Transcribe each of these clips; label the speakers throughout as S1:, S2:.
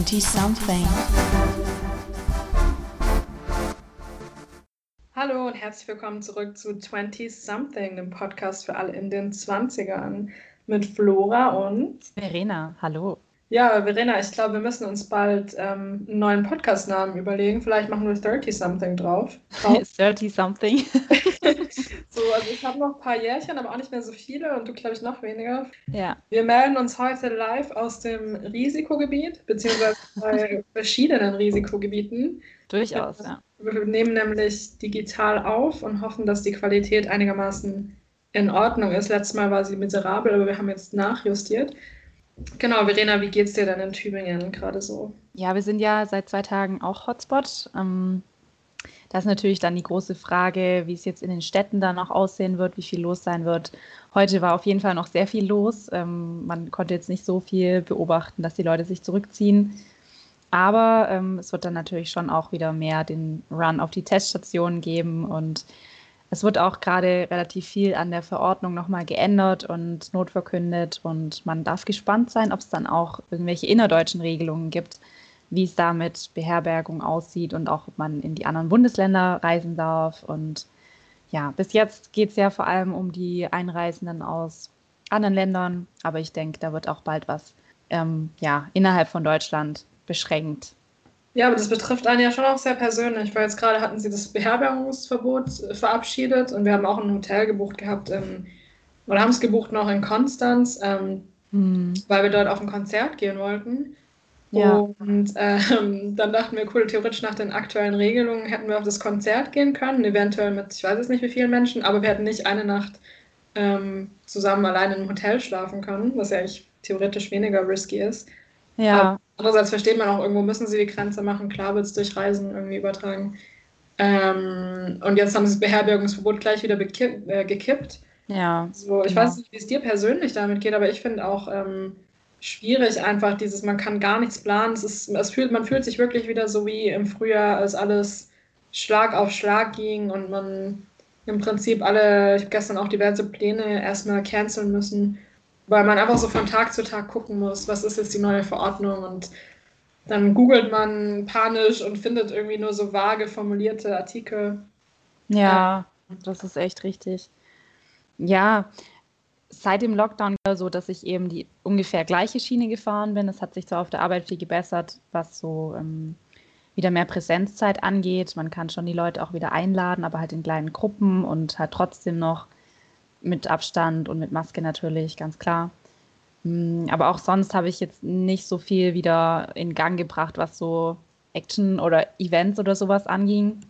S1: 20 something.
S2: Hallo und herzlich willkommen zurück zu 20 something, dem Podcast für alle in den 20ern mit Flora und
S1: Verena. Hallo.
S2: Ja, Verena, ich glaube, wir müssen uns bald ähm, einen neuen Podcast-Namen überlegen. Vielleicht machen wir 30 something drauf.
S1: 30 something.
S2: so, also ich habe noch ein paar Jährchen, aber auch nicht mehr so viele und du, glaube ich, noch weniger.
S1: Ja.
S2: Wir melden uns heute live aus dem Risikogebiet, beziehungsweise bei verschiedenen Risikogebieten.
S1: Durchaus, ja.
S2: Wir nehmen nämlich digital auf und hoffen, dass die Qualität einigermaßen in Ordnung ist. Letztes Mal war sie miserabel, aber wir haben jetzt nachjustiert. Genau, Verena, wie geht's dir denn in Tübingen gerade so?
S1: Ja, wir sind ja seit zwei Tagen auch Hotspot. Ähm, da ist natürlich dann die große Frage, wie es jetzt in den Städten dann auch aussehen wird, wie viel los sein wird. Heute war auf jeden Fall noch sehr viel los. Ähm, man konnte jetzt nicht so viel beobachten, dass die Leute sich zurückziehen. Aber ähm, es wird dann natürlich schon auch wieder mehr den Run auf die Teststationen geben und es wird auch gerade relativ viel an der Verordnung nochmal geändert und notverkündet und man darf gespannt sein, ob es dann auch irgendwelche innerdeutschen Regelungen gibt, wie es da mit Beherbergung aussieht und auch ob man in die anderen Bundesländer reisen darf. Und ja, bis jetzt geht es ja vor allem um die Einreisenden aus anderen Ländern, aber ich denke, da wird auch bald was ähm, ja, innerhalb von Deutschland beschränkt.
S2: Ja, aber das betrifft einen ja schon auch sehr persönlich, weil jetzt gerade hatten sie das Beherbergungsverbot verabschiedet und wir haben auch ein Hotel gebucht gehabt, in, oder haben es gebucht noch in Konstanz, ähm, hm. weil wir dort auf ein Konzert gehen wollten. Ja. Und ähm, dann dachten wir, cool, theoretisch nach den aktuellen Regelungen hätten wir auf das Konzert gehen können, eventuell mit, ich weiß jetzt nicht wie vielen Menschen, aber wir hätten nicht eine Nacht ähm, zusammen allein im Hotel schlafen können, was ja eigentlich theoretisch weniger risky ist.
S1: Ja. Aber
S2: andererseits versteht man auch, irgendwo müssen sie die Grenze machen. Klar wird es durch Reisen irgendwie übertragen. Ähm, und jetzt haben sie das Beherbergungsverbot gleich wieder äh, gekippt.
S1: Ja.
S2: So, ich genau. weiß nicht, wie es dir persönlich damit geht, aber ich finde auch ähm, schwierig einfach dieses, man kann gar nichts planen. Es ist, es fühlt, man fühlt sich wirklich wieder so wie im Frühjahr, als alles Schlag auf Schlag ging und man im Prinzip alle, ich habe gestern auch diverse Pläne erstmal canceln müssen weil man einfach so von Tag zu Tag gucken muss, was ist jetzt die neue Verordnung und dann googelt man panisch und findet irgendwie nur so vage formulierte Artikel.
S1: Ja, das ist echt richtig. Ja, seit dem Lockdown war so, dass ich eben die ungefähr gleiche Schiene gefahren bin. Es hat sich zwar auf der Arbeit viel gebessert, was so ähm, wieder mehr Präsenzzeit angeht. Man kann schon die Leute auch wieder einladen, aber halt in kleinen Gruppen und halt trotzdem noch mit Abstand und mit Maske natürlich, ganz klar. Mm, aber auch sonst habe ich jetzt nicht so viel wieder in Gang gebracht, was so Action oder Events oder sowas anging.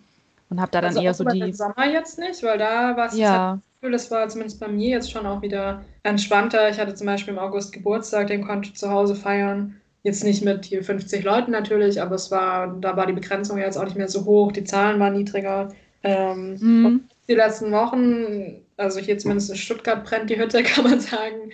S1: Und habe da dann also eher so die.
S2: Im Sommer jetzt nicht, weil da war es
S1: ja.
S2: das Gefühl, das war zumindest bei mir jetzt schon auch wieder entspannter. Ich hatte zum Beispiel im August Geburtstag, den konnte ich zu Hause feiern. Jetzt nicht mit hier 50 Leuten natürlich, aber es war, da war die Begrenzung jetzt auch nicht mehr so hoch, die Zahlen waren niedriger. Ähm, mhm. Die letzten Wochen also hier zumindest in Stuttgart brennt die Hütte, kann man sagen.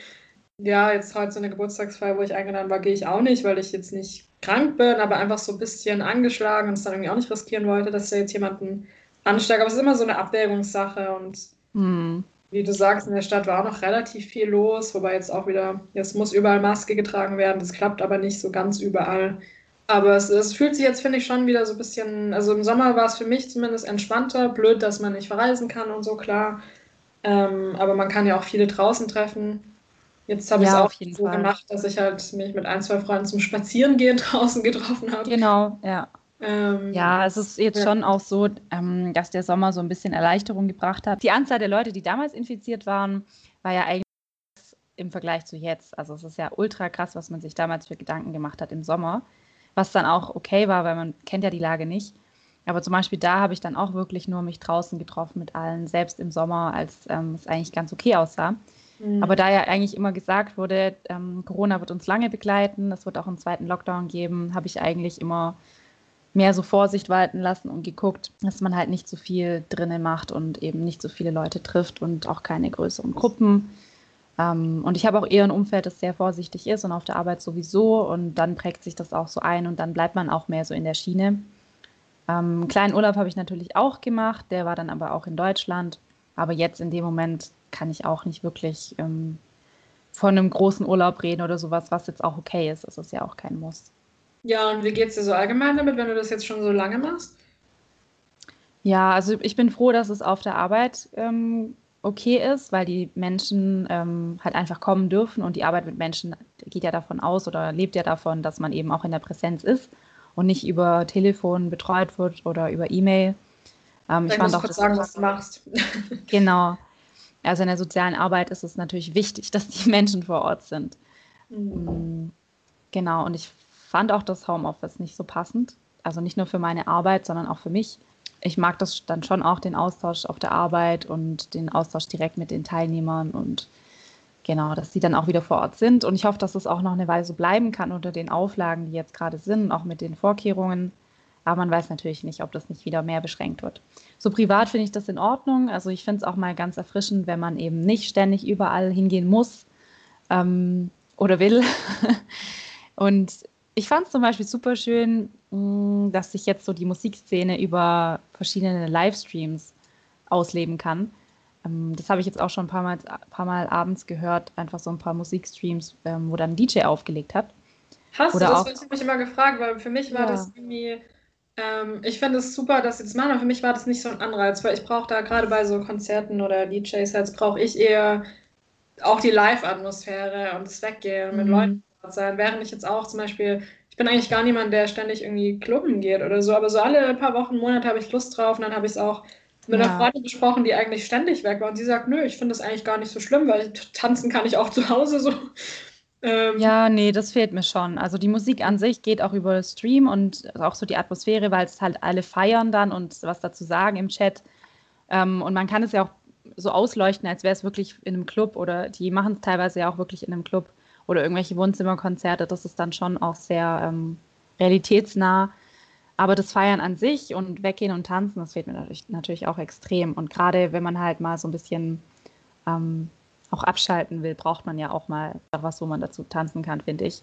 S2: Ja, jetzt heute so eine Geburtstagsfeier, wo ich eingeladen war, gehe ich auch nicht, weil ich jetzt nicht krank bin, aber einfach so ein bisschen angeschlagen und es dann irgendwie auch nicht riskieren wollte, dass da jetzt jemanden ansteigt. Aber es ist immer so eine Abwägungssache und hm. wie du sagst, in der Stadt war auch noch relativ viel los, wobei jetzt auch wieder, jetzt muss überall Maske getragen werden, das klappt aber nicht so ganz überall. Aber es, es, fühlt sich jetzt, finde ich, schon wieder so ein bisschen, also im Sommer war es für mich zumindest entspannter, blöd, dass man nicht verreisen kann und so, klar. Ähm, aber man kann ja auch viele draußen treffen. Jetzt habe ja, ich es auch so Fall. gemacht, dass ich halt mich mit ein, zwei Freunden zum Spazierengehen draußen getroffen habe.
S1: Genau, ja. Ähm, ja, es ist jetzt ja. schon auch so, ähm, dass der Sommer so ein bisschen Erleichterung gebracht hat. Die Anzahl der Leute, die damals infiziert waren, war ja eigentlich im Vergleich zu jetzt. Also es ist ja ultra krass, was man sich damals für Gedanken gemacht hat im Sommer, was dann auch okay war, weil man kennt ja die Lage nicht. Aber zum Beispiel da habe ich dann auch wirklich nur mich draußen getroffen mit allen, selbst im Sommer, als ähm, es eigentlich ganz okay aussah. Mhm. Aber da ja eigentlich immer gesagt wurde, ähm, Corona wird uns lange begleiten, es wird auch einen zweiten Lockdown geben, habe ich eigentlich immer mehr so Vorsicht walten lassen und geguckt, dass man halt nicht so viel drinnen macht und eben nicht so viele Leute trifft und auch keine größeren Gruppen. Ähm, und ich habe auch eher ein Umfeld, das sehr vorsichtig ist und auf der Arbeit sowieso. Und dann prägt sich das auch so ein und dann bleibt man auch mehr so in der Schiene. Ähm, kleinen Urlaub habe ich natürlich auch gemacht, der war dann aber auch in Deutschland. Aber jetzt in dem Moment kann ich auch nicht wirklich ähm, von einem großen Urlaub reden oder sowas, was jetzt auch okay ist. Das ist ja auch kein Muss.
S2: Ja, und wie geht es dir so allgemein damit, wenn du das jetzt schon so lange machst?
S1: Ja, also ich bin froh, dass es auf der Arbeit ähm, okay ist, weil die Menschen ähm, halt einfach kommen dürfen und die Arbeit mit Menschen geht ja davon aus oder lebt ja davon, dass man eben auch in der Präsenz ist und nicht über Telefon betreut wird oder über E-Mail.
S2: Ähm, ich fand auch kurz sagen, was du machst.
S1: genau. Also in der sozialen Arbeit ist es natürlich wichtig, dass die Menschen vor Ort sind. Mhm. Genau. Und ich fand auch das Homeoffice nicht so passend. Also nicht nur für meine Arbeit, sondern auch für mich ich mag das dann schon auch, den Austausch auf der Arbeit und den Austausch direkt mit den Teilnehmern und genau, dass sie dann auch wieder vor Ort sind. Und ich hoffe, dass es auch noch eine Weile so bleiben kann unter den Auflagen, die jetzt gerade sind, auch mit den Vorkehrungen. Aber man weiß natürlich nicht, ob das nicht wieder mehr beschränkt wird. So privat finde ich das in Ordnung. Also ich finde es auch mal ganz erfrischend, wenn man eben nicht ständig überall hingehen muss ähm, oder will. und ich fand es zum Beispiel super schön, mm, dass sich jetzt so die Musikszene über verschiedene Livestreams ausleben kann. Ähm, das habe ich jetzt auch schon ein paar Mal, paar Mal abends gehört, einfach so ein paar Musikstreams, ähm, wo dann ein DJ aufgelegt hat.
S2: Hast Oder du das? Auch, ich mich immer gefragt, weil für mich war ja. das irgendwie. Ähm, ich finde es super, dass sie das machen, aber für mich war das nicht so ein Anreiz, weil ich brauche da gerade bei so Konzerten oder DJs, brauche ich eher auch die Live-Atmosphäre und das Weggehen mhm. mit Leuten sein. Während ich jetzt auch zum Beispiel, ich bin eigentlich gar niemand, der ständig irgendwie klubben geht oder so, aber so alle paar Wochen, Monate habe ich Lust drauf und dann habe ich es auch mit ja. einer Freundin besprochen, die eigentlich ständig weg war und sie sagt, nö, ich finde das eigentlich gar nicht so schlimm, weil tanzen kann ich auch zu Hause so.
S1: Ähm, ja, nee, das fehlt mir schon. Also die Musik an sich geht auch über Stream und auch so die Atmosphäre, weil es halt alle feiern dann und was dazu sagen im Chat. Ähm, und man kann es ja auch so ausleuchten, als wäre es wirklich in einem Club oder die machen es teilweise ja auch wirklich in einem Club oder irgendwelche Wohnzimmerkonzerte, das ist dann schon auch sehr ähm, realitätsnah. Aber das Feiern an sich und Weggehen und Tanzen, das fehlt mir natürlich, natürlich auch extrem. Und gerade wenn man halt mal so ein bisschen ähm, auch abschalten will, braucht man ja auch mal was, wo man dazu tanzen kann, finde ich.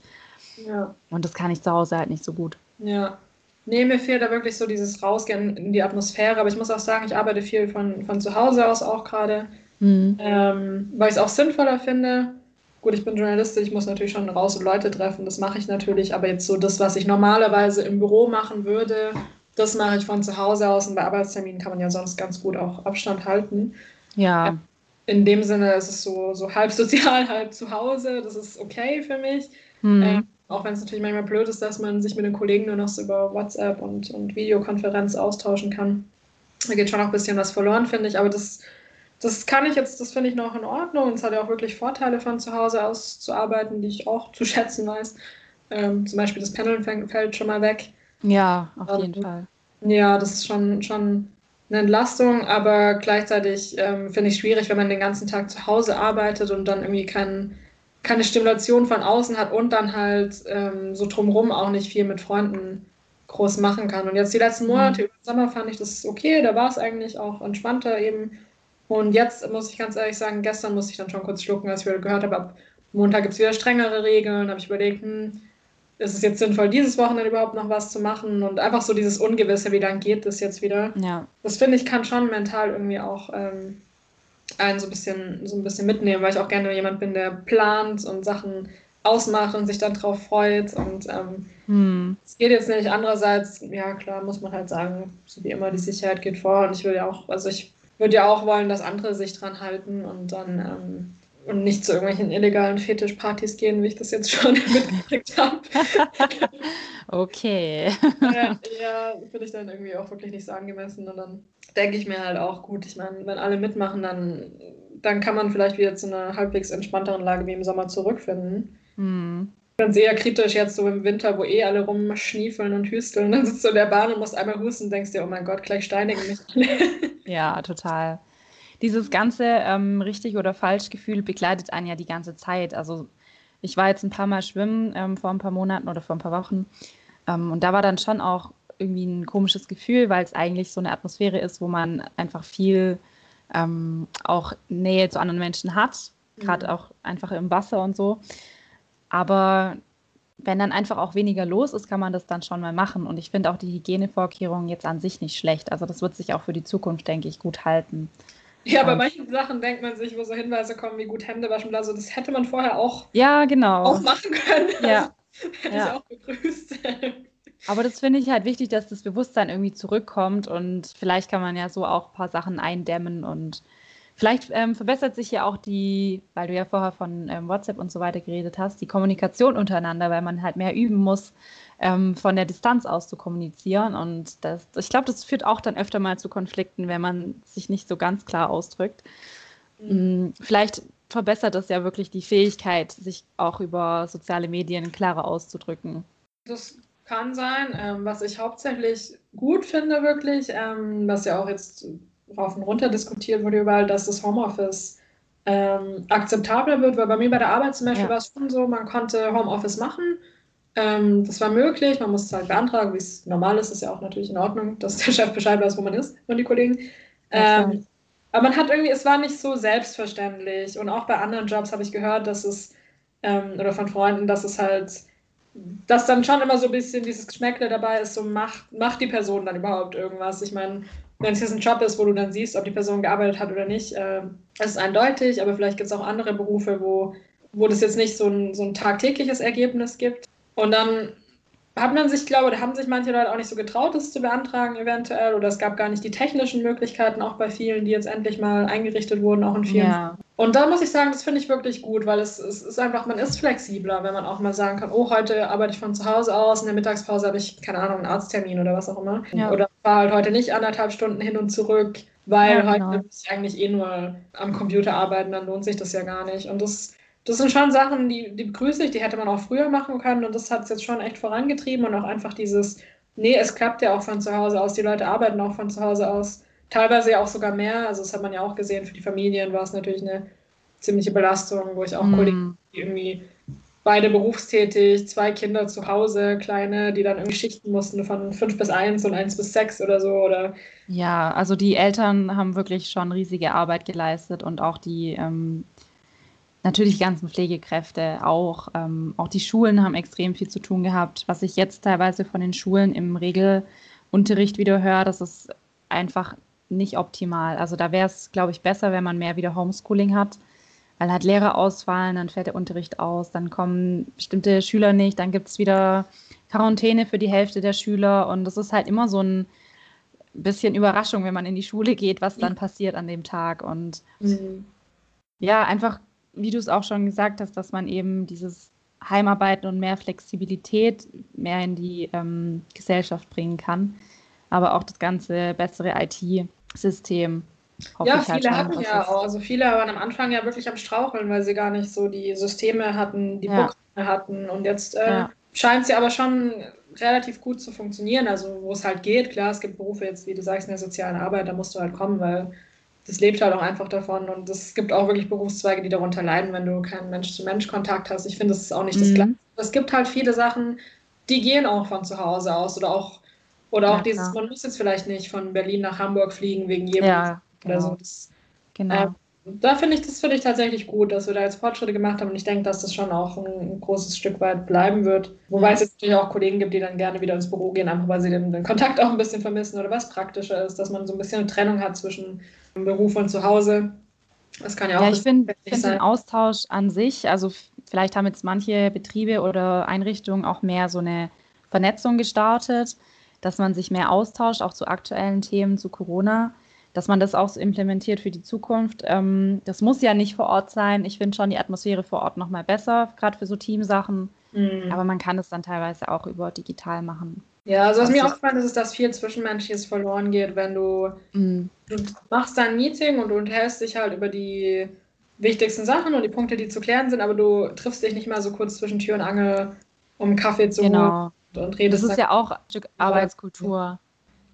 S1: Ja. Und das kann ich zu Hause halt nicht so gut.
S2: Ja. Nee, mir fehlt da wirklich so dieses Rausgehen in die Atmosphäre. Aber ich muss auch sagen, ich arbeite viel von, von zu Hause aus auch gerade, mhm. ähm, weil ich es auch sinnvoller finde. Gut, ich bin Journalistin, ich muss natürlich schon raus und Leute treffen, das mache ich natürlich, aber jetzt so das, was ich normalerweise im Büro machen würde, das mache ich von zu Hause aus und bei Arbeitsterminen kann man ja sonst ganz gut auch Abstand halten.
S1: Ja.
S2: In dem Sinne ist es so, so halb sozial, halb zu Hause, das ist okay für mich. Mhm. Ähm, auch wenn es natürlich manchmal blöd ist, dass man sich mit den Kollegen nur noch so über WhatsApp und, und Videokonferenz austauschen kann. Da geht schon auch ein bisschen was verloren, finde ich, aber das das kann ich jetzt, das finde ich noch in Ordnung. Und es hat ja auch wirklich Vorteile von zu Hause aus zu arbeiten, die ich auch zu schätzen weiß. Ähm, zum Beispiel das Pendeln fällt schon mal weg.
S1: Ja, auf jeden ähm, Fall.
S2: Ja, das ist schon, schon eine Entlastung, aber gleichzeitig ähm, finde ich schwierig, wenn man den ganzen Tag zu Hause arbeitet und dann irgendwie kein, keine Stimulation von außen hat und dann halt ähm, so drumherum auch nicht viel mit Freunden groß machen kann. Und jetzt die letzten mhm. Monate mhm. über Sommer fand ich das okay, da war es eigentlich auch entspannter eben und jetzt muss ich ganz ehrlich sagen, gestern musste ich dann schon kurz schlucken, als ich wieder gehört habe, ab Montag gibt es wieder strengere Regeln. habe ich überlegt, hm, ist es jetzt sinnvoll, dieses Wochenende überhaupt noch was zu machen? Und einfach so dieses Ungewisse, wie lange geht das jetzt wieder?
S1: Ja.
S2: Das finde ich, kann schon mental irgendwie auch ähm, einen so ein, bisschen, so ein bisschen mitnehmen, weil ich auch gerne jemand bin, der plant und Sachen ausmacht und sich dann drauf freut. Und ähm, hm. es geht jetzt nicht. Andererseits, ja klar, muss man halt sagen, so wie immer, die Sicherheit geht vor. Und ich will ja auch, also ich würde ja auch wollen, dass andere sich dran halten und dann ähm, und nicht zu irgendwelchen illegalen Fetischpartys gehen, wie ich das jetzt schon mitgekriegt habe.
S1: okay.
S2: ja, ja finde ich dann irgendwie auch wirklich nicht so angemessen. Und dann denke ich mir halt auch, gut, ich meine, wenn alle mitmachen, dann, dann kann man vielleicht wieder zu einer halbwegs entspannteren Lage wie im Sommer zurückfinden. Mhm. Ganz eher kritisch jetzt so im Winter, wo eh alle rumschniefeln und hüsteln. Dann sitzt du in der Bahn und musst einmal husten und denkst dir, oh mein Gott, gleich steinigen mich.
S1: Ja, total. Dieses ganze ähm, richtig oder falsch Gefühl begleitet einen ja die ganze Zeit. Also ich war jetzt ein paar Mal schwimmen ähm, vor ein paar Monaten oder vor ein paar Wochen ähm, und da war dann schon auch irgendwie ein komisches Gefühl, weil es eigentlich so eine Atmosphäre ist, wo man einfach viel ähm, auch Nähe zu anderen Menschen hat, gerade mhm. auch einfach im Wasser und so. Aber wenn dann einfach auch weniger los ist, kann man das dann schon mal machen. Und ich finde auch die Hygienevorkehrungen jetzt an sich nicht schlecht. Also das wird sich auch für die Zukunft, denke ich, gut halten.
S2: Ja, bei manchen Sachen denkt man sich, wo so Hinweise kommen, wie gut Hände waschen. Also das hätte man vorher auch,
S1: ja, genau.
S2: auch machen können.
S1: Ja.
S2: Hätte ja. ich auch begrüßt.
S1: Aber das finde ich halt wichtig, dass das Bewusstsein irgendwie zurückkommt und vielleicht kann man ja so auch ein paar Sachen eindämmen und vielleicht ähm, verbessert sich ja auch die, weil du ja vorher von ähm, WhatsApp und so weiter geredet hast, die Kommunikation untereinander, weil man halt mehr üben muss, ähm, von der Distanz aus zu kommunizieren. Und das, ich glaube, das führt auch dann öfter mal zu Konflikten, wenn man sich nicht so ganz klar ausdrückt. Mhm. Mm, vielleicht verbessert das ja wirklich die Fähigkeit, sich auch über soziale Medien klarer auszudrücken.
S2: Das kann sein. Ähm, was ich hauptsächlich gut finde, wirklich, ähm, was ja auch jetzt rauf und runter diskutiert wurde überall, dass das Homeoffice ähm, akzeptabler wird, weil bei mir bei der Arbeit zum Beispiel ja. war es schon so, man konnte Homeoffice machen. Ähm, das war möglich, man musste es halt beantragen, wie es normal ist, ist ja auch natürlich in Ordnung, dass der Chef Bescheid weiß, wo man ist und die Kollegen. Ähm, aber man hat irgendwie, es war nicht so selbstverständlich. Und auch bei anderen Jobs habe ich gehört, dass es, ähm, oder von Freunden, dass es halt, dass dann schon immer so ein bisschen dieses Geschmäckle dabei ist, so macht, macht die Person dann überhaupt irgendwas. Ich meine, wenn es jetzt ein Job ist, wo du dann siehst, ob die Person gearbeitet hat oder nicht, äh, ist eindeutig, aber vielleicht gibt es auch andere Berufe, wo, wo das jetzt nicht so ein, so ein tagtägliches Ergebnis gibt. Und dann hat man sich, glaube da haben sich manche Leute auch nicht so getraut, das zu beantragen, eventuell. Oder es gab gar nicht die technischen Möglichkeiten, auch bei vielen, die jetzt endlich mal eingerichtet wurden, auch in vielen. Ja. Und da muss ich sagen, das finde ich wirklich gut, weil es, es, ist einfach, man ist flexibler, wenn man auch mal sagen kann, oh, heute arbeite ich von zu Hause aus, in der Mittagspause habe ich, keine Ahnung, einen Arzttermin oder was auch immer. Ja. Oder fahre halt heute nicht anderthalb Stunden hin und zurück, weil ja, genau. heute muss ich eigentlich eh nur am Computer arbeiten, dann lohnt sich das ja gar nicht. Und das das sind schon Sachen, die, die begrüße ich, die hätte man auch früher machen können und das hat es jetzt schon echt vorangetrieben und auch einfach dieses, nee, es klappt ja auch von zu Hause aus, die Leute arbeiten auch von zu Hause aus, teilweise ja auch sogar mehr, also das hat man ja auch gesehen, für die Familien war es natürlich eine ziemliche Belastung, wo ich auch mm. Kollegen, die irgendwie beide berufstätig, zwei Kinder zu Hause, kleine, die dann irgendwie schichten mussten von fünf bis eins und eins bis sechs oder so. Oder
S1: ja, also die Eltern haben wirklich schon riesige Arbeit geleistet und auch die ähm, Natürlich ganzen Pflegekräfte auch. Ähm, auch die Schulen haben extrem viel zu tun gehabt. Was ich jetzt teilweise von den Schulen im Regelunterricht wieder höre, das ist einfach nicht optimal. Also da wäre es, glaube ich, besser, wenn man mehr wieder Homeschooling hat. Weil halt Lehrer ausfallen, dann fällt der Unterricht aus, dann kommen bestimmte Schüler nicht, dann gibt es wieder Quarantäne für die Hälfte der Schüler. Und das ist halt immer so ein bisschen Überraschung, wenn man in die Schule geht, was dann passiert an dem Tag. Und mhm. ja, einfach wie du es auch schon gesagt hast, dass man eben dieses Heimarbeiten und mehr Flexibilität mehr in die ähm, Gesellschaft bringen kann, aber auch das ganze bessere IT-System.
S2: Ja, halt viele halt hatten ja auch, also viele waren am Anfang ja wirklich am Straucheln, weil sie gar nicht so die Systeme hatten, die ja. Programme hatten und jetzt äh, ja. scheint sie aber schon relativ gut zu funktionieren, also wo es halt geht, klar, es gibt Berufe jetzt, wie du sagst, in der sozialen Arbeit, da musst du halt kommen, weil das lebt halt auch einfach davon. Und es gibt auch wirklich Berufszweige, die darunter leiden, wenn du keinen Mensch-zu-Mensch-Kontakt hast. Ich finde, das ist auch nicht mhm. das Gleiche. Es gibt halt viele Sachen, die gehen auch von zu Hause aus oder auch, oder auch ja, dieses, man muss jetzt vielleicht nicht von Berlin nach Hamburg fliegen wegen jedem ja, genau. oder so. Das, genau. Äh, da finde ich, das finde ich tatsächlich gut, dass wir da jetzt Fortschritte gemacht haben und ich denke, dass das schon auch ein, ein großes Stück weit bleiben wird. Wobei ja. es jetzt natürlich auch Kollegen gibt, die dann gerne wieder ins Büro gehen, einfach weil sie den, den Kontakt auch ein bisschen vermissen oder was praktischer ist, dass man so ein bisschen eine Trennung hat zwischen Beruf und Zuhause.
S1: Das kann ja auch. Ja, ich finde find den Austausch an sich, also vielleicht haben jetzt manche Betriebe oder Einrichtungen auch mehr so eine Vernetzung gestartet, dass man sich mehr austauscht, auch zu aktuellen Themen, zu Corona, dass man das auch so implementiert für die Zukunft. Ähm, das muss ja nicht vor Ort sein. Ich finde schon die Atmosphäre vor Ort nochmal besser, gerade für so Teamsachen. Mhm. Aber man kann es dann teilweise auch über digital machen.
S2: Ja, also was mir aufgefallen ist, ist, dass viel Zwischenmenschliches verloren geht, wenn du, mhm. du machst dein Meeting und du unterhältst dich halt über die wichtigsten Sachen und die Punkte, die zu klären sind, aber du triffst dich nicht mal so kurz zwischen Tür und Angel, um Kaffee zu
S1: genau. holen und redest. Das ist ja auch ein Stück Arbeitskultur.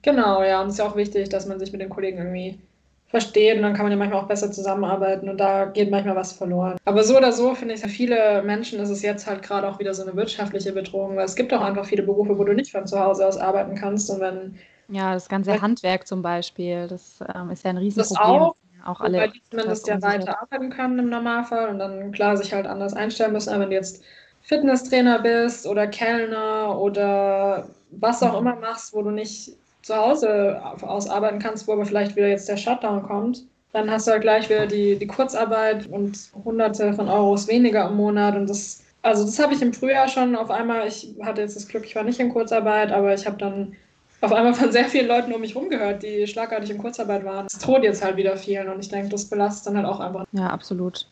S2: Genau, ja, und es ist ja auch wichtig, dass man sich mit den Kollegen irgendwie versteht und dann kann man ja manchmal auch besser zusammenarbeiten und da geht manchmal was verloren. Aber so oder so finde ich, für viele Menschen ist es jetzt halt gerade auch wieder so eine wirtschaftliche Bedrohung, weil es gibt auch einfach viele Berufe, wo du nicht von zu Hause aus arbeiten kannst und wenn
S1: ja, das ganze Handwerk zum Beispiel, das ähm, ist ja ein Riesenproblem. Das auch,
S2: auch alle weil die zumindest ja weiter arbeiten können im Normalfall und dann klar sich halt anders einstellen müssen. Aber wenn du jetzt Fitnesstrainer bist oder Kellner oder was auch mhm. immer machst, wo du nicht zu Hause aus arbeiten kannst, wo aber vielleicht wieder jetzt der Shutdown kommt, dann hast du halt gleich wieder die, die Kurzarbeit und hunderte von Euros weniger im Monat und das Also das habe ich im Frühjahr schon auf einmal, ich hatte jetzt das Glück, ich war nicht in Kurzarbeit, aber ich habe dann auf einmal von sehr vielen Leuten um mich herum gehört, die schlagartig in Kurzarbeit waren. Es droht jetzt halt wieder vielen und ich denke, das belastet dann halt auch einfach.
S1: Ja, absolut.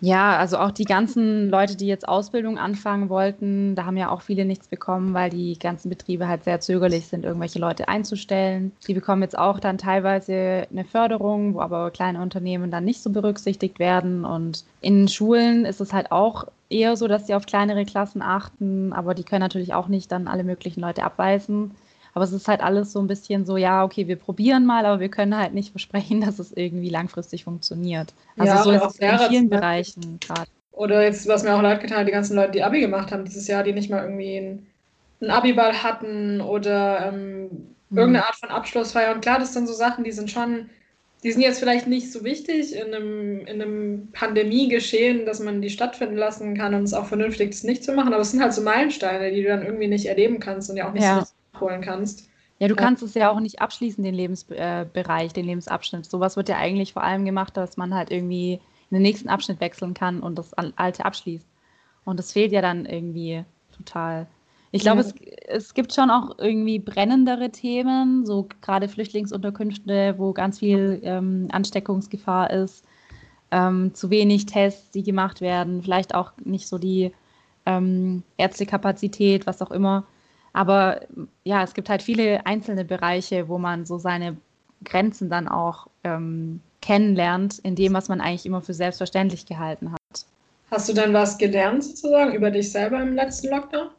S1: Ja, also auch die ganzen Leute, die jetzt Ausbildung anfangen wollten, da haben ja auch viele nichts bekommen, weil die ganzen Betriebe halt sehr zögerlich sind, irgendwelche Leute einzustellen. Die bekommen jetzt auch dann teilweise eine Förderung, wo aber kleine Unternehmen dann nicht so berücksichtigt werden. Und in Schulen ist es halt auch eher so, dass sie auf kleinere Klassen achten, aber die können natürlich auch nicht dann alle möglichen Leute abweisen. Aber es ist halt alles so ein bisschen so, ja, okay, wir probieren mal, aber wir können halt nicht versprechen, dass es irgendwie langfristig funktioniert. Also ja, so ist es in vielen Bereichen gerade.
S2: Oder jetzt, was mir auch leid getan hat, die ganzen Leute, die Abi gemacht haben dieses Jahr, die nicht mal irgendwie einen, einen Abiball hatten oder ähm, mhm. irgendeine Art von Abschlussfeier. Und klar, das sind so Sachen, die sind schon, die sind jetzt vielleicht nicht so wichtig in einem, in einem Pandemiegeschehen, dass man die stattfinden lassen kann und es auch vernünftig ist, nicht zu machen. Aber es sind halt so Meilensteine, die du dann irgendwie nicht erleben kannst und ja auch nicht ja. so holen kannst.
S1: Ja, du kannst es ja auch nicht abschließen, den Lebensbereich, äh, den Lebensabschnitt. Sowas wird ja eigentlich vor allem gemacht, dass man halt irgendwie in den nächsten Abschnitt wechseln kann und das alte abschließt. Und das fehlt ja dann irgendwie total. Ich glaube, ja. es, es gibt schon auch irgendwie brennendere Themen, so gerade Flüchtlingsunterkünfte, wo ganz viel ähm, Ansteckungsgefahr ist, ähm, zu wenig Tests, die gemacht werden, vielleicht auch nicht so die ähm, Ärztekapazität, was auch immer. Aber ja, es gibt halt viele einzelne Bereiche, wo man so seine Grenzen dann auch ähm, kennenlernt, in dem, was man eigentlich immer für selbstverständlich gehalten hat.
S2: Hast du denn was gelernt sozusagen über dich selber im letzten Lockdown?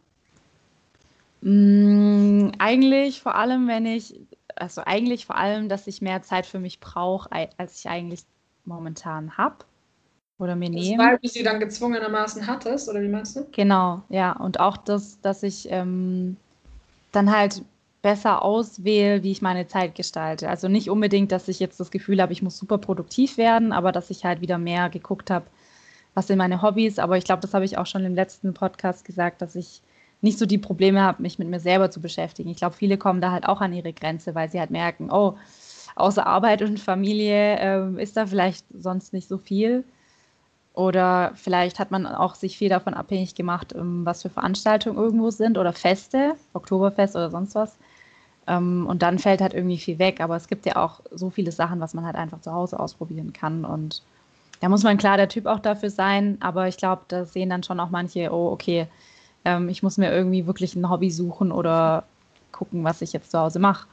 S1: Mm, eigentlich vor allem, wenn ich, also eigentlich vor allem, dass ich mehr Zeit für mich brauche, als ich eigentlich momentan habe oder mir nehme.
S2: Weil du sie dann gezwungenermaßen hattest, oder wie meinst du?
S1: Genau, ja. Und auch das, dass ich ähm, dann halt besser auswähle, wie ich meine Zeit gestalte. Also nicht unbedingt, dass ich jetzt das Gefühl habe, ich muss super produktiv werden, aber dass ich halt wieder mehr geguckt habe, was sind meine Hobbys. Aber ich glaube, das habe ich auch schon im letzten Podcast gesagt, dass ich nicht so die Probleme habe, mich mit mir selber zu beschäftigen. Ich glaube, viele kommen da halt auch an ihre Grenze, weil sie halt merken, oh, außer Arbeit und Familie äh, ist da vielleicht sonst nicht so viel. Oder vielleicht hat man auch sich viel davon abhängig gemacht, ähm, was für Veranstaltungen irgendwo sind oder Feste, Oktoberfest oder sonst was. Ähm, und dann fällt halt irgendwie viel weg. Aber es gibt ja auch so viele Sachen, was man halt einfach zu Hause ausprobieren kann. Und da muss man klar der Typ auch dafür sein. Aber ich glaube, da sehen dann schon auch manche, oh, okay, ähm, ich muss mir irgendwie wirklich ein Hobby suchen oder gucken, was ich jetzt zu Hause mache.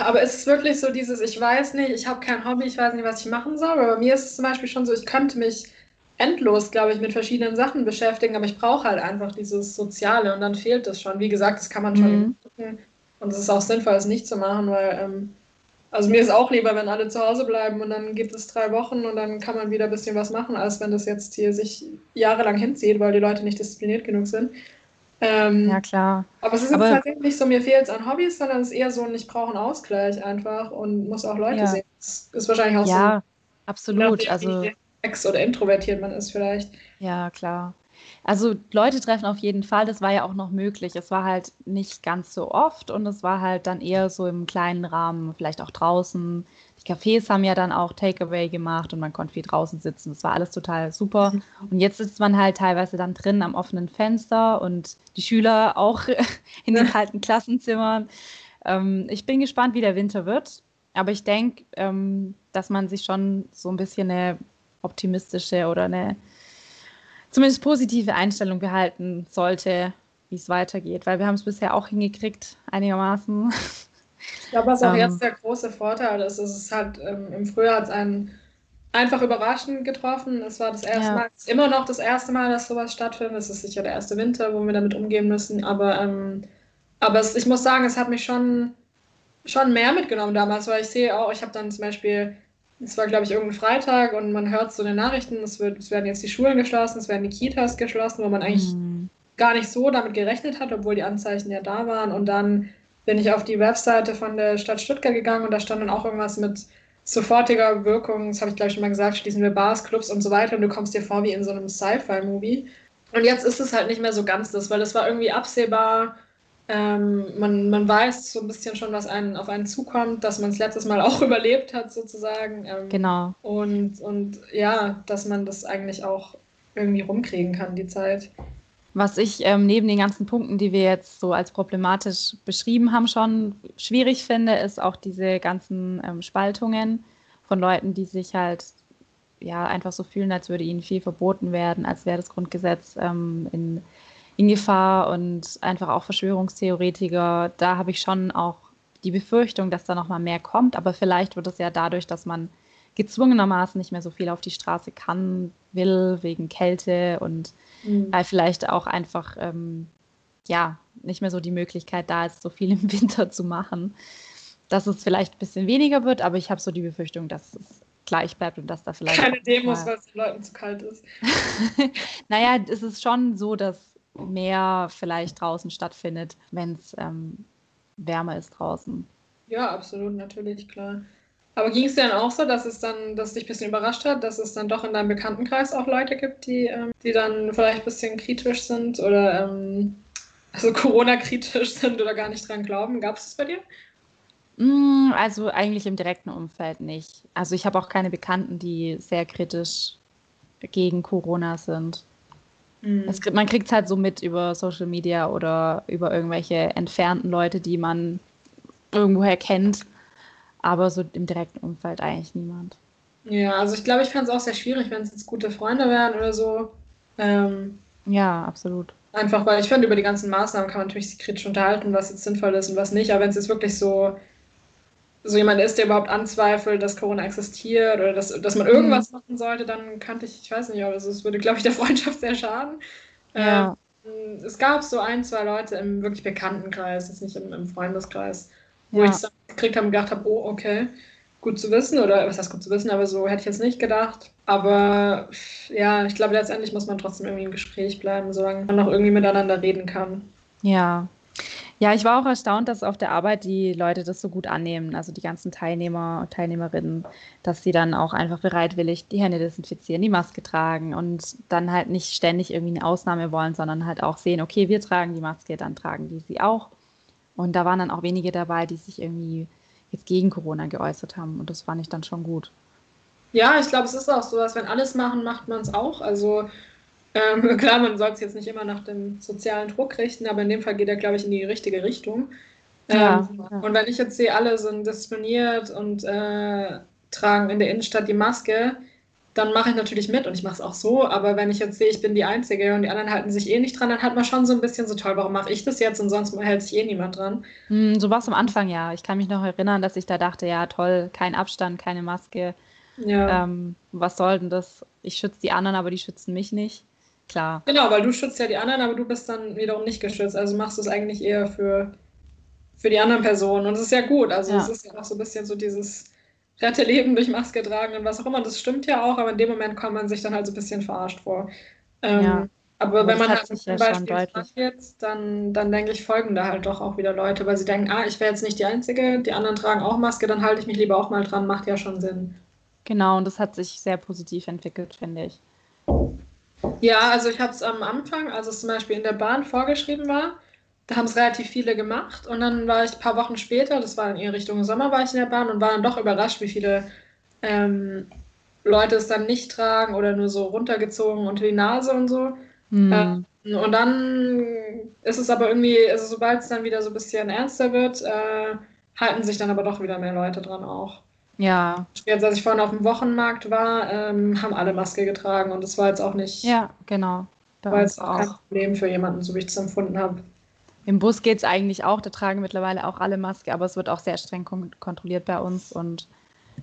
S2: Aber ist es wirklich so dieses, ich weiß nicht, ich habe kein Hobby, ich weiß nicht, was ich machen soll. Aber bei mir ist es zum Beispiel schon so, ich könnte mich endlos, glaube ich, mit verschiedenen Sachen beschäftigen, aber ich brauche halt einfach dieses Soziale und dann fehlt das schon. Wie gesagt, das kann man schon mhm. und es ist auch sinnvoll, es nicht zu machen, weil, ähm, also mir ist auch lieber, wenn alle zu Hause bleiben und dann gibt es drei Wochen und dann kann man wieder ein bisschen was machen, als wenn das jetzt hier sich jahrelang hinzieht, weil die Leute nicht diszipliniert genug sind.
S1: Ähm, ja, klar.
S2: Aber es ist aber, tatsächlich nicht so, mir fehlt es an Hobbys, sondern es ist eher so, ich brauche einen Ausgleich einfach und muss auch Leute ja. sehen. Das ist wahrscheinlich auch
S1: ja, so. Ja, absolut. Also,
S2: oder introvertiert man ist vielleicht.
S1: Ja, klar. Also Leute treffen auf jeden Fall, das war ja auch noch möglich. Es war halt nicht ganz so oft und es war halt dann eher so im kleinen Rahmen, vielleicht auch draußen. Die Cafés haben ja dann auch Takeaway gemacht und man konnte viel draußen sitzen. Das war alles total super. Mhm. Und jetzt sitzt man halt teilweise dann drin am offenen Fenster und die Schüler auch in den kalten Klassenzimmern. Ähm, ich bin gespannt, wie der Winter wird. Aber ich denke, ähm, dass man sich schon so ein bisschen eine optimistische oder eine zumindest positive Einstellung behalten sollte, wie es weitergeht, weil wir haben es bisher auch hingekriegt, einigermaßen.
S2: Ich glaube, was auch um, jetzt der große Vorteil ist, ist es hat ähm, im Frühjahr hat einen einfach überraschend getroffen. Es war das erste ja. Mal, es ist immer noch das erste Mal, dass sowas stattfindet. Es ist sicher der erste Winter, wo wir damit umgehen müssen. Aber, ähm, aber es, ich muss sagen, es hat mich schon, schon mehr mitgenommen damals, weil ich sehe auch, ich habe dann zum Beispiel es war, glaube ich, irgendein Freitag und man hört so in den Nachrichten, es, wird, es werden jetzt die Schulen geschlossen, es werden die Kitas geschlossen, wo man eigentlich mhm. gar nicht so damit gerechnet hat, obwohl die Anzeichen ja da waren. Und dann bin ich auf die Webseite von der Stadt Stuttgart gegangen und da stand dann auch irgendwas mit sofortiger Wirkung, das habe ich glaube ich schon mal gesagt, schließen wir Bars, Clubs und so weiter und du kommst dir vor wie in so einem Sci-Fi-Movie. Und jetzt ist es halt nicht mehr so ganz das, weil es war irgendwie absehbar, ähm, man, man weiß so ein bisschen schon, was einen, auf einen zukommt, dass man es letztes Mal auch überlebt hat, sozusagen. Ähm,
S1: genau.
S2: Und, und ja, dass man das eigentlich auch irgendwie rumkriegen kann, die Zeit.
S1: Was ich ähm, neben den ganzen Punkten, die wir jetzt so als problematisch beschrieben haben, schon schwierig finde, ist auch diese ganzen ähm, Spaltungen von Leuten, die sich halt ja einfach so fühlen, als würde ihnen viel verboten werden, als wäre das Grundgesetz ähm, in, in Gefahr und einfach auch Verschwörungstheoretiker. Da habe ich schon auch die Befürchtung, dass da noch mal mehr kommt, aber vielleicht wird es ja dadurch, dass man gezwungenermaßen nicht mehr so viel auf die Straße kann, will, wegen Kälte und mhm. weil vielleicht auch einfach ähm, ja nicht mehr so die Möglichkeit da ist, so viel im Winter zu machen, dass es vielleicht ein bisschen weniger wird, aber ich habe so die Befürchtung, dass es gleich bleibt und dass da vielleicht.
S2: Keine Demos, weil es den Leuten zu kalt ist.
S1: naja, es ist schon so, dass mehr vielleicht draußen stattfindet, wenn es ähm, wärmer ist draußen.
S2: Ja, absolut, natürlich, klar. Aber ging es dir dann auch so, dass es dann, dass dich ein bisschen überrascht hat, dass es dann doch in deinem Bekanntenkreis auch Leute gibt, die, ähm, die dann vielleicht ein bisschen kritisch sind oder ähm, also Corona-kritisch sind oder gar nicht dran glauben? Gab es das bei dir?
S1: Mm, also eigentlich im direkten Umfeld nicht. Also ich habe auch keine Bekannten, die sehr kritisch gegen Corona sind. Mhm. Es, man kriegt es halt so mit über Social Media oder über irgendwelche entfernten Leute, die man irgendwoher kennt. Aber so im direkten Umfeld eigentlich niemand.
S2: Ja, also ich glaube, ich fände es auch sehr schwierig, wenn es jetzt gute Freunde wären oder so. Ähm,
S1: ja, absolut.
S2: Einfach, weil ich finde, über die ganzen Maßnahmen kann man natürlich sich kritisch unterhalten, was jetzt sinnvoll ist und was nicht. Aber wenn es jetzt wirklich so so jemand ist, der überhaupt anzweifelt, dass Corona existiert oder dass, dass man irgendwas mhm. machen sollte, dann kannte ich, ich weiß nicht, aber es würde, glaube ich, der Freundschaft sehr schaden. Ja. Ähm, es gab so ein, zwei Leute im wirklich Bekanntenkreis, jetzt nicht im, im Freundeskreis, wo ja. ich es gekriegt habe und gedacht habe, oh, okay, gut zu wissen oder was heißt gut zu wissen, aber so hätte ich jetzt nicht gedacht. Aber ja, ich glaube, letztendlich muss man trotzdem irgendwie im Gespräch bleiben, solange man noch irgendwie miteinander reden kann.
S1: Ja, ja, ich war auch erstaunt, dass auf der Arbeit die Leute das so gut annehmen, also die ganzen Teilnehmer und Teilnehmerinnen, dass sie dann auch einfach bereitwillig die Hände desinfizieren, die Maske tragen und dann halt nicht ständig irgendwie eine Ausnahme wollen, sondern halt auch sehen, okay, wir tragen die Maske, dann tragen die sie auch. Und da waren dann auch wenige dabei, die sich irgendwie jetzt gegen Corona geäußert haben und das fand ich dann schon gut.
S2: Ja, ich glaube, es ist auch so, dass wenn alles machen, macht man es auch. Also ähm, klar, man soll es jetzt nicht immer nach dem sozialen Druck richten, aber in dem Fall geht er, glaube ich, in die richtige Richtung. Ja, ähm, ja. Und wenn ich jetzt sehe, alle sind disponiert und äh, tragen in der Innenstadt die Maske, dann mache ich natürlich mit und ich mache es auch so. Aber wenn ich jetzt sehe, ich bin die Einzige und die anderen halten sich eh nicht dran, dann hat man schon so ein bisschen so toll, warum mache ich das jetzt und sonst hält sich eh niemand dran.
S1: Hm, so war es am Anfang ja. Ich kann mich noch erinnern, dass ich da dachte, ja toll, kein Abstand, keine Maske. Ja. Ähm, was soll denn das? Ich schütze die anderen, aber die schützen mich nicht klar.
S2: Genau, weil du schützt ja die anderen, aber du bist dann wiederum nicht geschützt. Also machst du es eigentlich eher für, für die anderen Personen. Und es ist ja gut. Also ja. es ist ja auch so ein bisschen so dieses rette Leben durch Maske tragen und was auch immer. Das stimmt ja auch, aber in dem Moment kommt man sich dann halt so ein bisschen verarscht vor. Ähm, ja. Aber, wenn man halt zum Beispiel jetzt, dann, dann denke ich, folgen da halt doch auch wieder Leute, weil sie denken, ah, ich wäre jetzt nicht die Einzige, die anderen tragen auch Maske, dann halte ich mich lieber auch mal dran, macht ja schon Sinn.
S1: Genau, und das hat sich sehr positiv entwickelt, finde ich.
S2: Ja, also ich habe es am Anfang, als es zum Beispiel in der Bahn vorgeschrieben war, da haben es relativ viele gemacht und dann war ich ein paar Wochen später, das war in eher Richtung Sommer, war ich in der Bahn und war dann doch überrascht, wie viele ähm, Leute es dann nicht tragen oder nur so runtergezogen unter die Nase und so. Mhm. Ähm, und dann ist es aber irgendwie, also sobald es dann wieder so ein bisschen ernster wird, äh, halten sich dann aber doch wieder mehr Leute dran auch.
S1: Ja.
S2: Jetzt, als ich vorhin auf dem Wochenmarkt war, ähm, haben alle Maske getragen und das war jetzt auch nicht.
S1: Ja, genau.
S2: Bei war jetzt auch kein Problem für jemanden, so wie ich es empfunden habe.
S1: Im Bus geht es eigentlich auch, da tragen mittlerweile auch alle Maske, aber es wird auch sehr streng kon kontrolliert bei uns und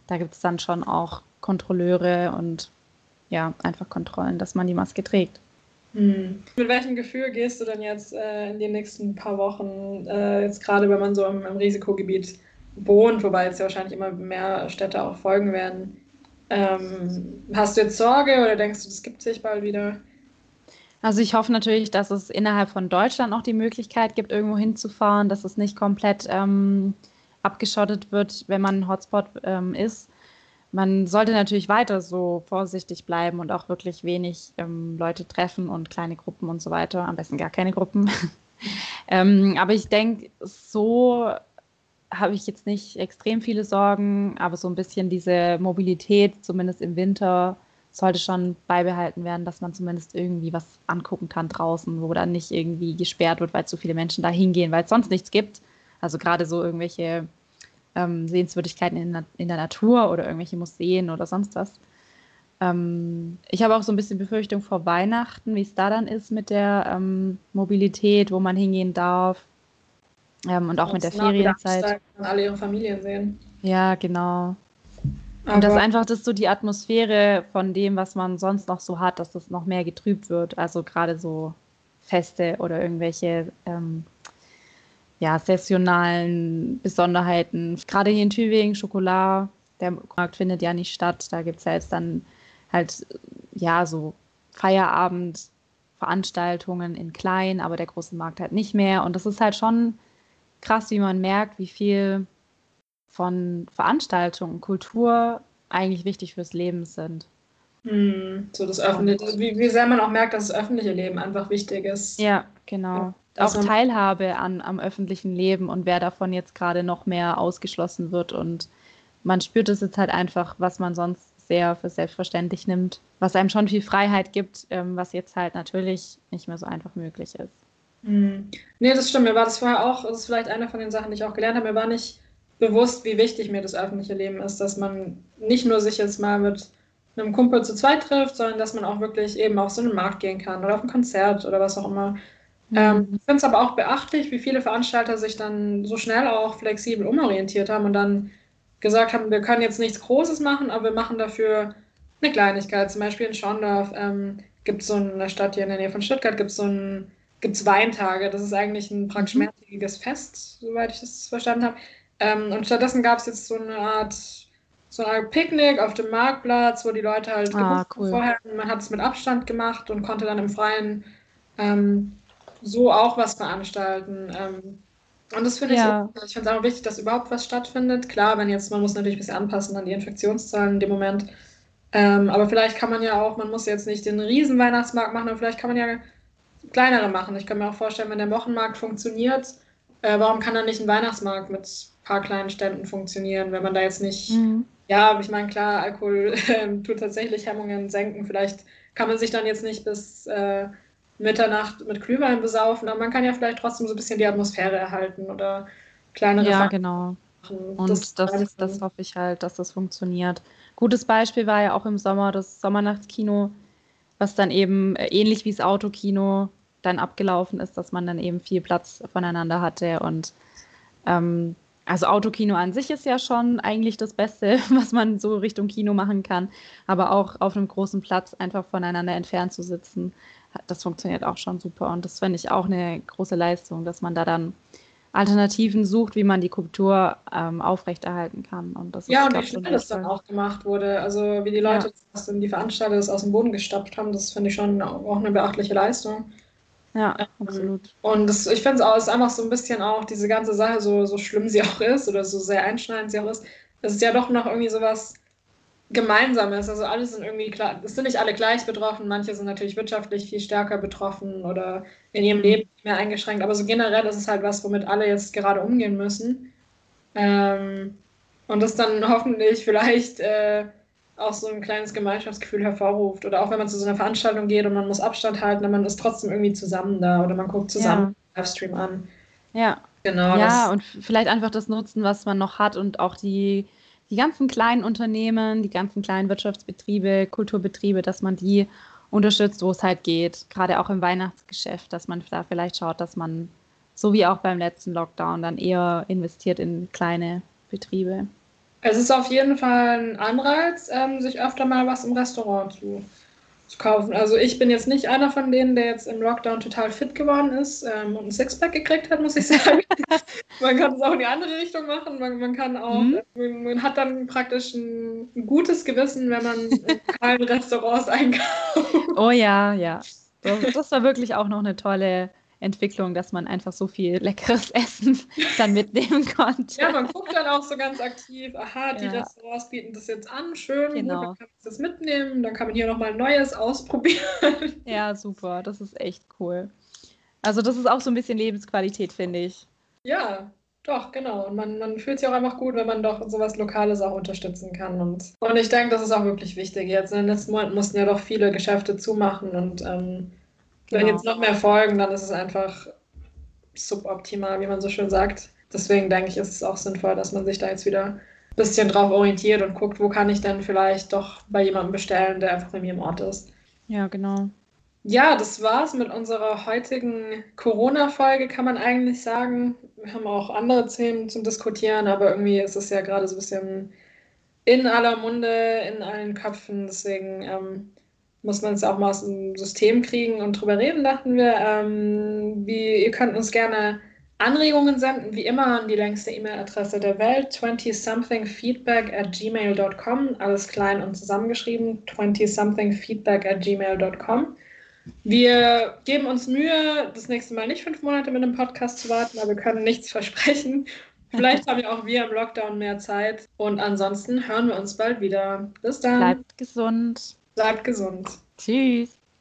S1: da gibt es dann schon auch Kontrolleure und ja, einfach Kontrollen, dass man die Maske trägt.
S2: Hm. Mit welchem Gefühl gehst du denn jetzt äh, in die nächsten paar Wochen, äh, jetzt gerade wenn man so im, im Risikogebiet wohnt, wobei jetzt ja wahrscheinlich immer mehr Städte auch folgen werden. Ähm, hast du jetzt Sorge oder denkst du, das gibt sich bald wieder?
S1: Also ich hoffe natürlich, dass es innerhalb von Deutschland noch die Möglichkeit gibt, irgendwo hinzufahren, dass es nicht komplett ähm, abgeschottet wird, wenn man ein Hotspot ähm, ist. Man sollte natürlich weiter so vorsichtig bleiben und auch wirklich wenig ähm, Leute treffen und kleine Gruppen und so weiter. Am besten gar keine Gruppen. Ähm, aber ich denke, so habe ich jetzt nicht extrem viele Sorgen, aber so ein bisschen diese Mobilität, zumindest im Winter, sollte schon beibehalten werden, dass man zumindest irgendwie was angucken kann draußen, wo dann nicht irgendwie gesperrt wird, weil zu viele Menschen da hingehen, weil es sonst nichts gibt. Also gerade so irgendwelche ähm, Sehenswürdigkeiten in, in, der Natur oder irgendwelche Museen oder sonst was. Ähm, ich habe auch so ein bisschen Befürchtung vor Weihnachten, wie es da dann ist mit der ähm, Mobilität, wo man hingehen darf. Ähm, und auch und mit der Ferienzeit.
S2: alle ihre Familien sehen.
S1: Ja, genau. Aber und das einfach, dass so die Atmosphäre von dem, was man sonst noch so hat, dass das noch mehr getrübt wird. Also gerade so Feste oder irgendwelche ähm, ja, sessionalen Besonderheiten. Gerade hier in Tübingen, Schokolade, der Markt findet ja nicht statt. Da gibt es ja jetzt dann halt, ja, so Feierabendveranstaltungen in klein, aber der große Markt halt nicht mehr. Und das ist halt schon krass, wie man merkt, wie viel von Veranstaltungen, Kultur eigentlich wichtig fürs Leben sind.
S2: Hm, so das öffentliche, wie, wie sehr man auch merkt, dass das öffentliche Leben einfach wichtig ist.
S1: Ja, genau. Auch Teilhabe an, am öffentlichen Leben und wer davon jetzt gerade noch mehr ausgeschlossen wird. Und man spürt es jetzt halt einfach, was man sonst sehr für selbstverständlich nimmt, was einem schon viel Freiheit gibt, ähm, was jetzt halt natürlich nicht mehr so einfach möglich ist.
S2: Hm. Nee, das stimmt. Mir war das vorher auch, das ist vielleicht eine von den Sachen, die ich auch gelernt habe. Mir war nicht bewusst, wie wichtig mir das öffentliche Leben ist, dass man nicht nur sich jetzt mal mit einem Kumpel zu zweit trifft, sondern dass man auch wirklich eben auf so einen Markt gehen kann oder auf ein Konzert oder was auch immer. Mhm. Ähm, ich finde es aber auch beachtlich, wie viele Veranstalter sich dann so schnell auch flexibel umorientiert haben und dann gesagt haben, wir können jetzt nichts Großes machen, aber wir machen dafür eine Kleinigkeit. Zum Beispiel in Schorndorf ähm, gibt es so eine Stadt hier in der Nähe von Stuttgart, gibt es so ein gibt's Weintage. Das ist eigentlich ein praktisch mhm. mehrtägiges Fest, soweit ich das verstanden habe. Ähm, und stattdessen gab es jetzt so eine Art so ein Picknick auf dem Marktplatz, wo die Leute halt
S1: ah, cool.
S2: vorher, man hat es mit Abstand gemacht und konnte dann im Freien ähm, so auch was veranstalten. Ähm, und das finde ja. ich, ich finde es auch wichtig, dass überhaupt was stattfindet. Klar, wenn jetzt, man muss natürlich ein bisschen anpassen an die Infektionszahlen in dem Moment. Ähm, aber vielleicht kann man ja auch, man muss jetzt nicht den riesen Weihnachtsmarkt machen, aber vielleicht kann man ja kleinere machen. Ich kann mir auch vorstellen, wenn der Wochenmarkt funktioniert, äh, warum kann dann nicht ein Weihnachtsmarkt mit ein paar kleinen Ständen funktionieren, wenn man da jetzt nicht, mhm. ja, ich meine, klar, Alkohol äh, tut tatsächlich Hemmungen senken. Vielleicht kann man sich dann jetzt nicht bis äh, Mitternacht mit Glühwein besaufen, aber man kann ja vielleicht trotzdem so ein bisschen die Atmosphäre erhalten oder kleinere
S1: Ja, genau. Und das, das, das hoffe ich halt, dass das funktioniert. Gutes Beispiel war ja auch im Sommer das Sommernachtskino, was dann eben äh, ähnlich wie das Autokino dann abgelaufen ist, dass man dann eben viel Platz voneinander hatte und ähm, also Autokino an sich ist ja schon eigentlich das Beste, was man so Richtung Kino machen kann, aber auch auf einem großen Platz einfach voneinander entfernt zu sitzen, das funktioniert auch schon super und das finde ich auch eine große Leistung, dass man da dann Alternativen sucht, wie man die Kultur ähm, aufrechterhalten kann. Und das
S2: ja, ist, und wie schnell das dann auch gemacht wurde. Also wie die Leute, ja. das, die Veranstalter das aus dem Boden gestapft haben, das finde ich schon auch eine beachtliche Leistung.
S1: Ja, ähm, absolut.
S2: Und das, ich finde es auch, ist einfach so ein bisschen auch diese ganze Sache, so, so schlimm sie auch ist oder so sehr einschneidend sie auch ist, es ist ja doch noch irgendwie sowas Gemeinsames. Also alle sind irgendwie klar, es sind nicht alle gleich betroffen, manche sind natürlich wirtschaftlich viel stärker betroffen oder in ihrem Leben mehr eingeschränkt, aber so generell ist es halt was, womit alle jetzt gerade umgehen müssen. Ähm, und das dann hoffentlich vielleicht äh, auch so ein kleines Gemeinschaftsgefühl hervorruft. Oder auch wenn man zu so einer Veranstaltung geht und man muss Abstand halten, aber man ist trotzdem irgendwie zusammen da oder man guckt zusammen ja. Livestream an.
S1: Ja. Genau. Ja, und vielleicht einfach das nutzen, was man noch hat und auch die, die ganzen kleinen Unternehmen, die ganzen kleinen Wirtschaftsbetriebe, Kulturbetriebe, dass man die unterstützt, wo es halt geht. Gerade auch im Weihnachtsgeschäft, dass man da vielleicht schaut, dass man, so wie auch beim letzten Lockdown, dann eher investiert in kleine Betriebe.
S2: Es ist auf jeden Fall ein Anreiz, ähm, sich öfter mal was im Restaurant zu, zu, kaufen. Also ich bin jetzt nicht einer von denen, der jetzt im Lockdown total fit geworden ist ähm, und ein Sixpack gekriegt hat, muss ich sagen. man kann es auch in die andere Richtung machen. Man, man kann auch, mhm. man, man, hat dann praktisch ein, ein, gutes Gewissen, wenn man in kleinen Restaurants einkauft.
S1: Oh ja, ja. Das, das war wirklich auch noch eine tolle Entwicklung, dass man einfach so viel leckeres Essen dann mitnehmen konnte.
S2: Ja, man guckt dann auch so ganz aktiv, aha, die ja. Restaurants bieten das jetzt an, schön, genau. gut, dann kann man das mitnehmen, dann kann man hier nochmal Neues ausprobieren.
S1: Ja, super, das ist echt cool. Also das ist auch so ein bisschen Lebensqualität, finde ich.
S2: Ja, Doch, genau. Und man, man fühlt sich auch einfach gut, wenn man doch sowas Lokales auch unterstützen kann. Und, und ich denke, das ist auch wirklich wichtig. Jetzt in den letzten Monaten mussten ja doch viele Geschäfte zumachen und ähm, genau. wenn jetzt noch mehr folgen, dann ist es einfach suboptimal, wie man so schön sagt. Deswegen denke ich, ist es auch sinnvoll, dass man sich da jetzt wieder ein bisschen drauf orientiert und guckt, wo kann ich denn vielleicht doch bei jemandem bestellen, der einfach bei mir im Ort ist.
S1: Ja, genau.
S2: Ja, das war's mit unserer heutigen Corona-Folge, kann man eigentlich sagen. Wir haben auch andere Themen zum Diskutieren, aber irgendwie ist es ja gerade so ein bisschen in aller Munde, in allen Köpfen. Deswegen ähm, muss man es auch mal aus dem System kriegen und drüber reden, dachten wir. Ähm, wie, ihr könnt uns gerne Anregungen senden, wie immer an die längste E-Mail-Adresse der Welt, 20somethingfeedback at gmail.com, alles klein und zusammengeschrieben, 20somethingfeedback at gmail.com. Wir geben uns Mühe, das nächste Mal nicht fünf Monate mit einem Podcast zu warten, aber wir können nichts versprechen. Vielleicht haben ja auch wir im Lockdown mehr Zeit. Und ansonsten hören wir uns bald wieder. Bis dann.
S1: Bleibt gesund.
S2: Bleibt gesund.
S1: Tschüss.